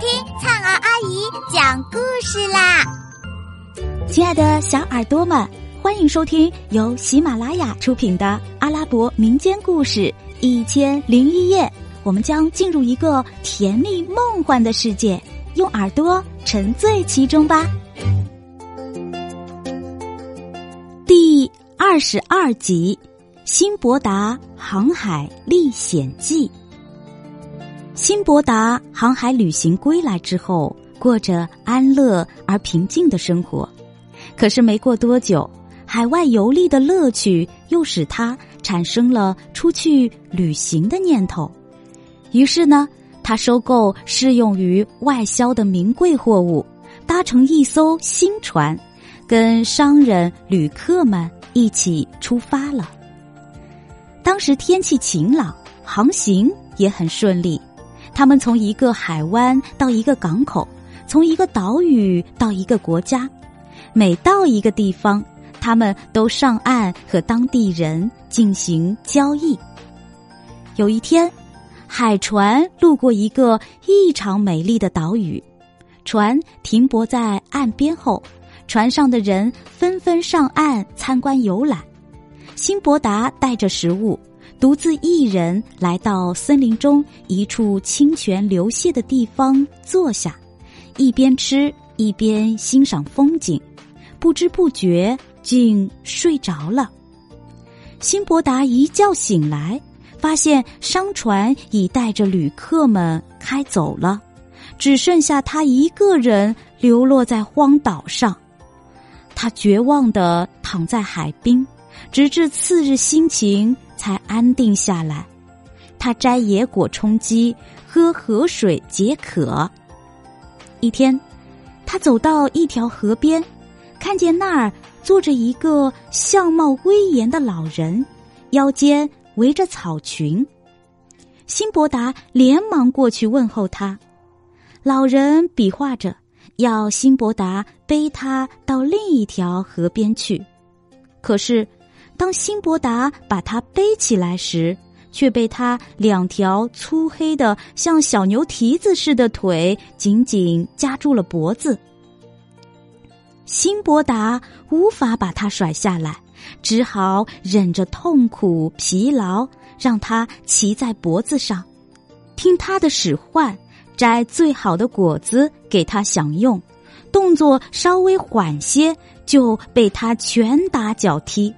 听灿儿阿姨讲故事啦！亲爱的小耳朵们，欢迎收听由喜马拉雅出品的阿拉伯民间故事《一千零一夜》。我们将进入一个甜蜜梦幻的世界，用耳朵沉醉其中吧。第二十二集《辛伯达航海历险记》。辛伯达航海旅行归来之后，过着安乐而平静的生活。可是没过多久，海外游历的乐趣又使他产生了出去旅行的念头。于是呢，他收购适用于外销的名贵货物，搭乘一艘新船，跟商人、旅客们一起出发了。当时天气晴朗，航行也很顺利。他们从一个海湾到一个港口，从一个岛屿到一个国家，每到一个地方，他们都上岸和当地人进行交易。有一天，海船路过一个异常美丽的岛屿，船停泊在岸边后，船上的人纷纷上岸参观游览。辛伯达带着食物。独自一人来到森林中一处清泉流泻的地方坐下，一边吃一边欣赏风景，不知不觉竟睡着了。辛伯达一觉醒来，发现商船已带着旅客们开走了，只剩下他一个人流落在荒岛上。他绝望的躺在海滨，直至次日心情。才安定下来。他摘野果充饥，喝河水解渴。一天，他走到一条河边，看见那儿坐着一个相貌威严的老人，腰间围着草裙。辛伯达连忙过去问候他。老人比划着要辛伯达背他到另一条河边去，可是。当辛伯达把他背起来时，却被他两条粗黑的像小牛蹄子似的腿紧紧夹住了脖子。辛伯达无法把他甩下来，只好忍着痛苦疲劳，让他骑在脖子上，听他的使唤，摘最好的果子给他享用。动作稍微缓些，就被他拳打脚踢。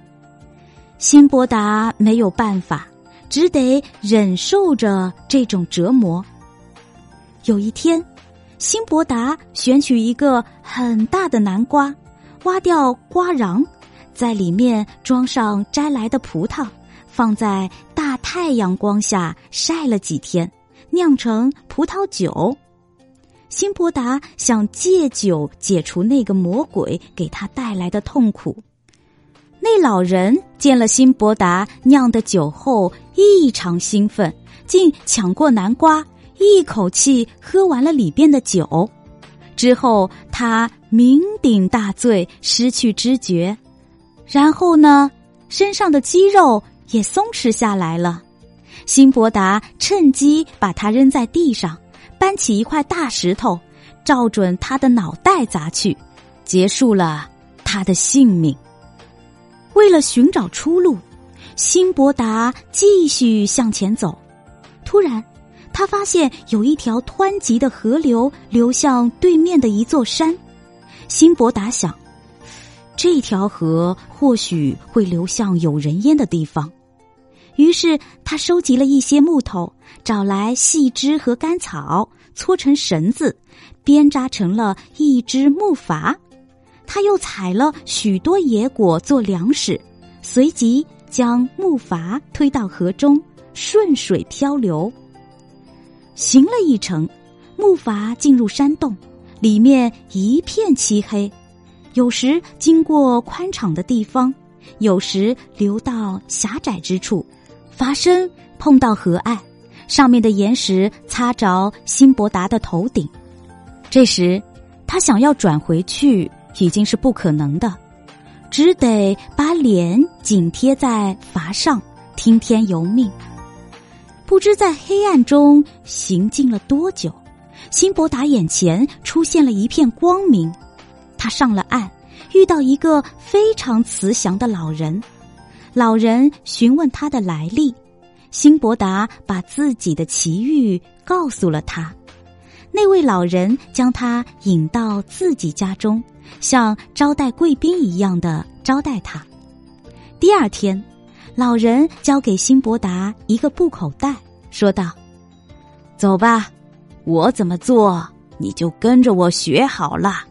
辛伯达没有办法，只得忍受着这种折磨。有一天，辛伯达选取一个很大的南瓜，挖掉瓜瓤，在里面装上摘来的葡萄，放在大太阳光下晒了几天，酿成葡萄酒。辛伯达想借酒解除那个魔鬼给他带来的痛苦。那老人见了辛伯达酿的酒后，异常兴奋，竟抢过南瓜，一口气喝完了里边的酒。之后，他酩酊大醉，失去知觉。然后呢，身上的肌肉也松弛下来了。辛伯达趁机把他扔在地上，搬起一块大石头，照准他的脑袋砸去，结束了他的性命。为了寻找出路，辛伯达继续向前走。突然，他发现有一条湍急的河流流向对面的一座山。辛伯达想，这条河或许会流向有人烟的地方。于是，他收集了一些木头，找来细枝和干草，搓成绳子，编扎成了一只木筏。他又采了许多野果做粮食，随即将木筏推到河中，顺水漂流。行了一程，木筏进入山洞，里面一片漆黑。有时经过宽敞的地方，有时流到狭窄之处。筏身碰到河岸，上面的岩石擦着辛伯达的头顶。这时，他想要转回去。已经是不可能的，只得把脸紧贴在筏上，听天由命。不知在黑暗中行进了多久，辛伯达眼前出现了一片光明，他上了岸，遇到一个非常慈祥的老人。老人询问他的来历，辛伯达把自己的奇遇告诉了他。那位老人将他引到自己家中，像招待贵宾一样的招待他。第二天，老人交给辛伯达一个布口袋，说道：“走吧。”我怎么做，你就跟着我学好了。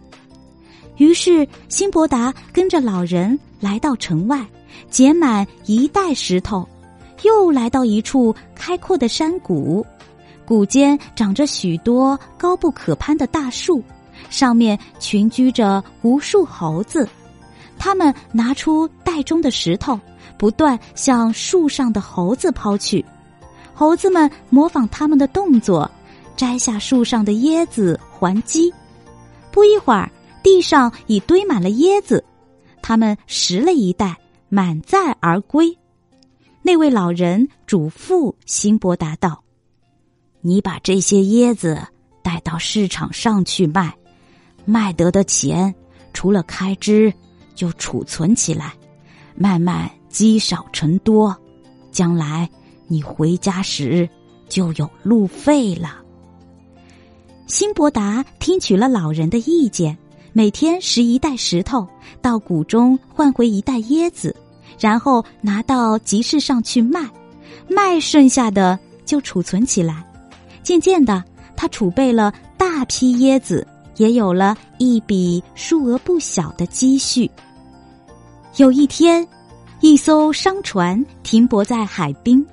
于是，辛伯达跟着老人来到城外，捡满一袋石头，又来到一处开阔的山谷，谷间长着许多高不可攀的大树，上面群居着无数猴子。他们拿出袋中的石头，不断向树上的猴子抛去，猴子们模仿他们的动作。摘下树上的椰子还击，不一会儿，地上已堆满了椰子，他们拾了一袋，满载而归。那位老人嘱咐辛伯达道：“你把这些椰子带到市场上去卖，卖得的钱，除了开支，就储存起来，慢慢积少成多，将来你回家时就有路费了。”辛伯达听取了老人的意见，每天拾一袋石头到谷中换回一袋椰子，然后拿到集市上去卖，卖剩下的就储存起来。渐渐的，他储备了大批椰子，也有了一笔数额不小的积蓄。有一天，一艘商船停泊在海滨，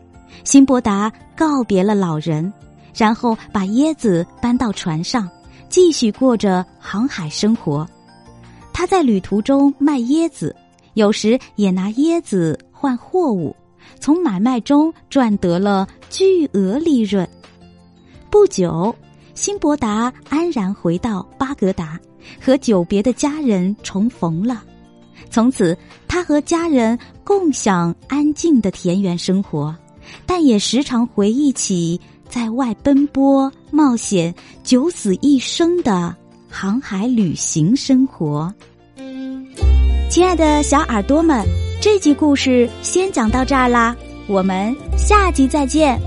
辛伯达告别了老人。然后把椰子搬到船上，继续过着航海生活。他在旅途中卖椰子，有时也拿椰子换货物，从买卖中赚得了巨额利润。不久，辛伯达安然回到巴格达，和久别的家人重逢了。从此，他和家人共享安静的田园生活，但也时常回忆起。在外奔波冒险、九死一生的航海旅行生活。亲爱的小耳朵们，这集故事先讲到这儿啦，我们下集再见。